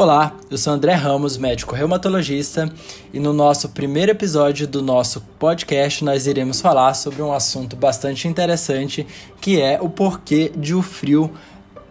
Olá, eu sou André Ramos, médico reumatologista, e no nosso primeiro episódio do nosso podcast nós iremos falar sobre um assunto bastante interessante, que é o porquê de o frio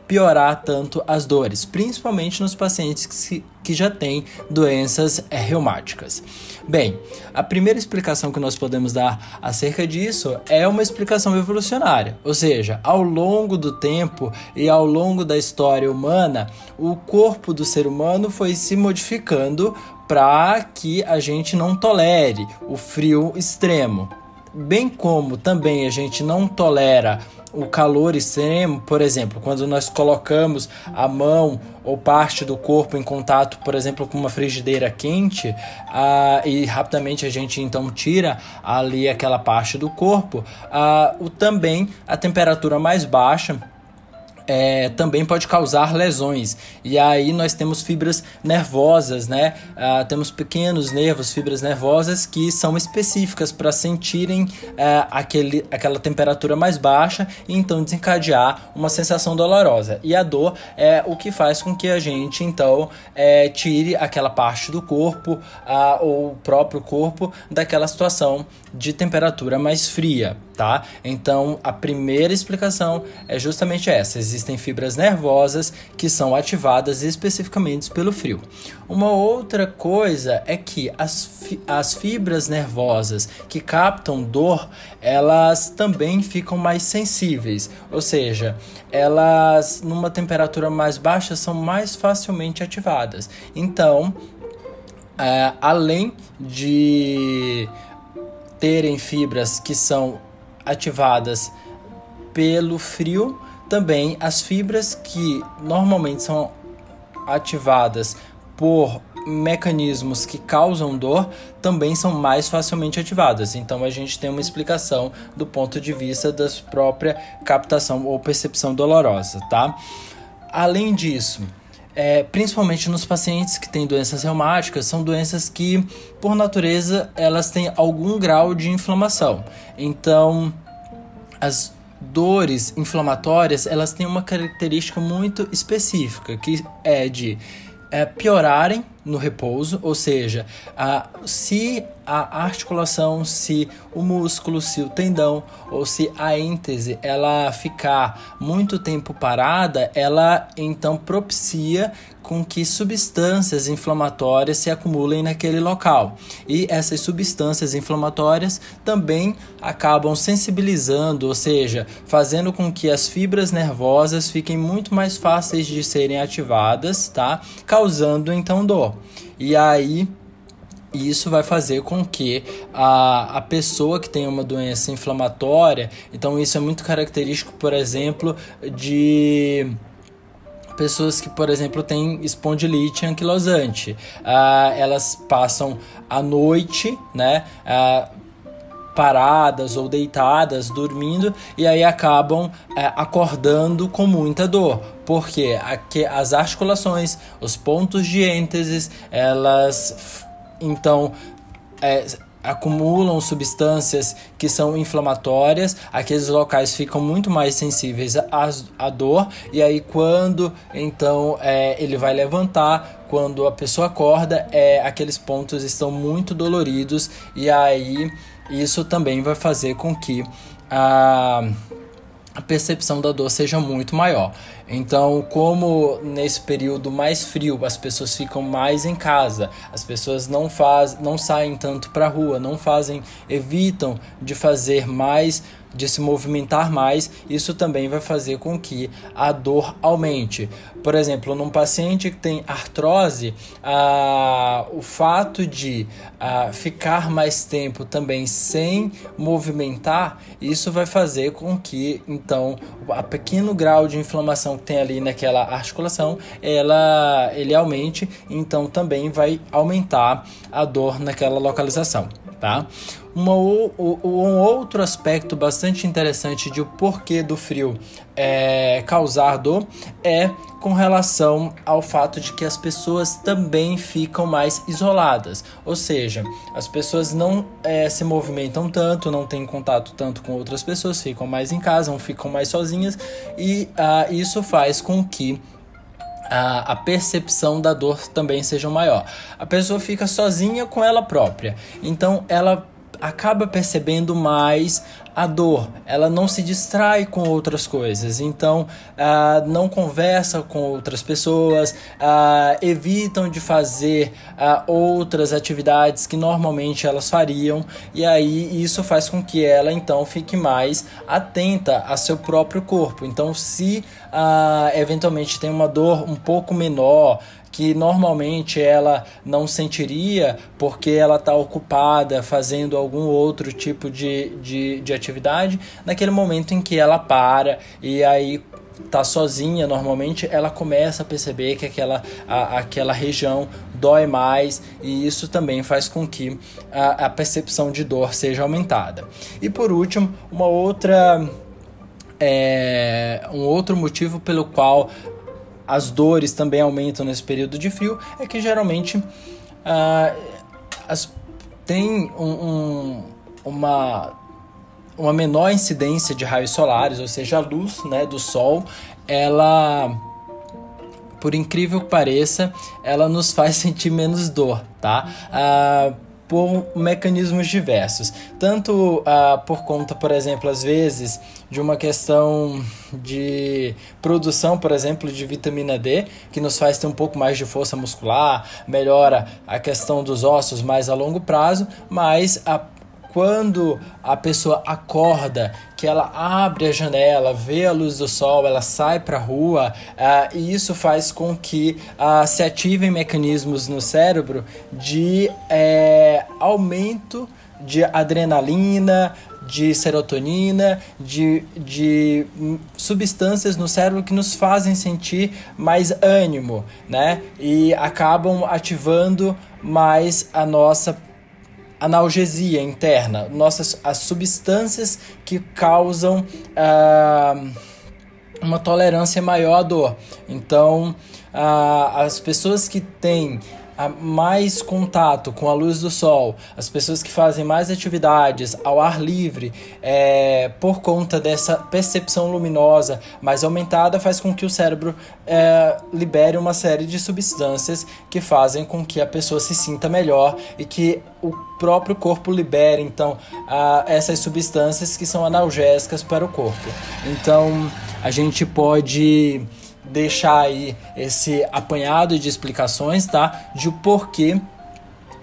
piorar tanto as dores, principalmente nos pacientes que, se, que já têm doenças é, reumáticas. Bem, a primeira explicação que nós podemos dar acerca disso é uma explicação evolucionária, ou seja, ao longo do tempo e ao longo da história humana, o corpo do ser humano foi se modificando para que a gente não tolere o frio extremo. Bem como também a gente não tolera o calor extremo, por exemplo, quando nós colocamos a mão ou parte do corpo em contato, por exemplo, com uma frigideira quente, ah, e rapidamente a gente então tira ali aquela parte do corpo, ah, o, também a temperatura mais baixa é, também pode causar lesões. E aí nós temos fibras nervosas, né? Ah, temos pequenos nervos, fibras nervosas que são específicas para sentirem ah, aquele, aquela temperatura mais baixa e então desencadear uma sensação dolorosa. E a dor é o que faz com que a gente então é, tire aquela parte do corpo ah, ou o próprio corpo daquela situação de temperatura mais fria, tá? Então a primeira explicação é justamente essa: existem fibras nervosas que são ativadas especificamente pelo frio. Uma outra coisa é que as, fi as fibras nervosas que captam dor, elas também ficam mais sensíveis, ou seja, elas numa temperatura mais baixa são mais facilmente ativadas. Então, é, além de terem fibras que são ativadas pelo frio, também as fibras que normalmente são ativadas por mecanismos que causam dor também são mais facilmente ativadas. Então a gente tem uma explicação do ponto de vista da própria captação ou percepção dolorosa, tá? Além disso, é, principalmente nos pacientes que têm doenças reumáticas, são doenças que, por natureza, elas têm algum grau de inflamação. Então, as dores inflamatórias, elas têm uma característica muito específica, que é de é, piorarem no repouso, ou seja, a, se a articulação, se o músculo, se o tendão ou se a êntese ela ficar muito tempo parada, ela então propicia com que substâncias inflamatórias se acumulem naquele local. E essas substâncias inflamatórias também acabam sensibilizando, ou seja, fazendo com que as fibras nervosas fiquem muito mais fáceis de serem ativadas, tá? Causando então dor. E aí isso vai fazer com que a, a pessoa que tem uma doença inflamatória, então isso é muito característico, por exemplo, de pessoas que, por exemplo, têm espondilite anquilosante. Ah, elas passam a noite, né? Ah, paradas ou deitadas, dormindo, e aí acabam é, acordando com muita dor. Porque as articulações, os pontos de ênteses, elas então é, acumulam substâncias que são inflamatórias, aqueles locais ficam muito mais sensíveis à, dor, e aí quando então é, ele vai levantar, quando a pessoa acorda, é, aqueles pontos estão muito doloridos, e aí isso também vai fazer com que a, a percepção da dor seja muito maior. Então, como nesse período mais frio as pessoas ficam mais em casa, as pessoas não faz, não saem tanto para a rua, não fazem, evitam de fazer mais de se movimentar mais, isso também vai fazer com que a dor aumente. Por exemplo, num paciente que tem artrose, ah, o fato de ah, ficar mais tempo também sem movimentar, isso vai fazer com que então a pequeno grau de inflamação que tem ali naquela articulação, ela ele aumente, então também vai aumentar a dor naquela localização tá? Uma, um outro aspecto bastante interessante de o porquê do frio é, causar dor é com relação ao fato de que as pessoas também ficam mais isoladas, ou seja, as pessoas não é, se movimentam tanto, não têm contato tanto com outras pessoas, ficam mais em casa, ficam mais sozinhas e ah, isso faz com que a, a, percepção da dor também seja maior. A pessoa fica sozinha com ela própria, então ela acaba percebendo mais a dor, ela não se distrai com outras coisas, então ah, não conversa com outras pessoas, ah, evitam de fazer ah, outras atividades que normalmente elas fariam, e aí isso faz com que ela então fique mais atenta a seu próprio corpo. Então, se eventualmente tem uma dor um pouco menor, que normalmente ela não sentiria porque ela está ocupada fazendo algum outro tipo de, de, de atividade, naquele momento em que ela para e aí tá sozinha normalmente ela começa a perceber que aquela, a, aquela região dói mais e isso também faz com que a, a percepção de dor seja aumentada. E por último uma outra é, um outro motivo pelo qual as dores também aumentam nesse período de frio, é que geralmente ah, as, tem um, um, uma, uma menor incidência de raios solares, ou seja, a luz né, do sol, ela, por incrível que pareça, ela nos faz sentir menos dor, tá? Ah, por mecanismos diversos. Tanto ah, por conta, por exemplo, às vezes, de uma questão de produção, por exemplo, de vitamina D, que nos faz ter um pouco mais de força muscular, melhora a questão dos ossos mais a longo prazo, mas a quando a pessoa acorda, que ela abre a janela, vê a luz do sol, ela sai para a rua, uh, e isso faz com que uh, se ativem mecanismos no cérebro de é, aumento de adrenalina, de serotonina, de, de substâncias no cérebro que nos fazem sentir mais ânimo, né? E acabam ativando mais a nossa analgesia interna, nossas as substâncias que causam uh, uma tolerância maior à dor. Então, uh, as pessoas que têm mais contato com a luz do sol, as pessoas que fazem mais atividades ao ar livre, é, por conta dessa percepção luminosa mais aumentada, faz com que o cérebro é, libere uma série de substâncias que fazem com que a pessoa se sinta melhor e que o próprio corpo libere então a, essas substâncias que são analgésicas para o corpo. Então a gente pode deixar aí esse apanhado de explicações, tá? De o porquê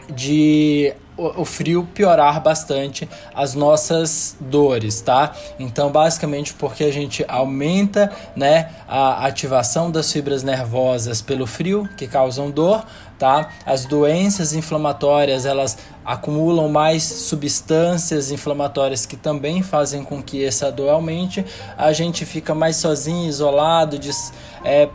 de o, frio piorar bastante as nossas dores, tá? Então, basicamente, porque a gente aumenta, né, a ativação das fibras nervosas pelo frio, que causam dor, tá? As doenças inflamatórias, elas acumulam mais substâncias inflamatórias que também fazem com que essa dor aumente. A gente fica mais sozinho, isolado, des, é,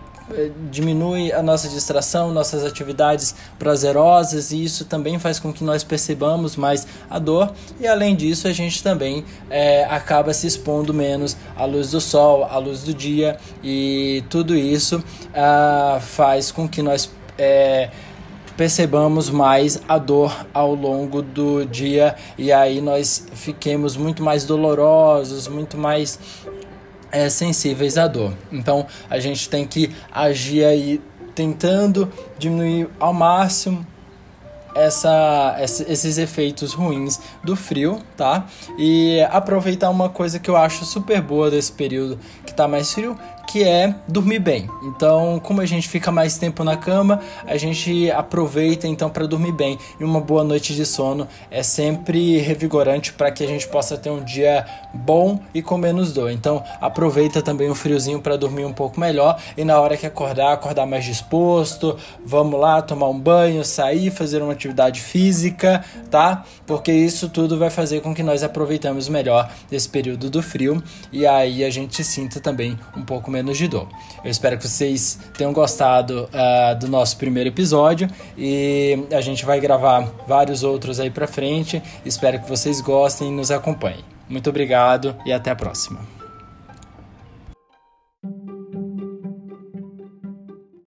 diminui a nossa distração, nossas atividades prazerosas e isso também faz com que nós percebamos mais a dor e além disso a gente também é, acaba se expondo menos à luz do sol, à luz do dia e tudo isso ah, faz com que nós é, percebamos mais a dor ao longo do dia e aí nós fiquemos muito mais dolorosos, muito mais é, sensíveis à dor. Então a gente tem que agir aí tentando diminuir ao máximo essa, esses efeitos ruins do frio, tá? E aproveitar uma coisa que eu acho super boa desse período que tá mais frio, que é dormir bem. Então, como a gente fica mais tempo na cama, a gente aproveita então para dormir bem. E uma boa noite de sono é sempre revigorante para que a gente possa ter um dia bom e com menos dor. Então, aproveita também o friozinho para dormir um pouco melhor e na hora que acordar, acordar mais disposto. Vamos lá tomar um banho, sair, fazer uma atividade física, tá? Porque isso tudo vai fazer com que nós aproveitamos melhor esse período do frio e aí a gente sinta também um pouco menos menos de dor. Eu espero que vocês tenham gostado uh, do nosso primeiro episódio e a gente vai gravar vários outros aí pra frente. Espero que vocês gostem e nos acompanhem. Muito obrigado e até a próxima.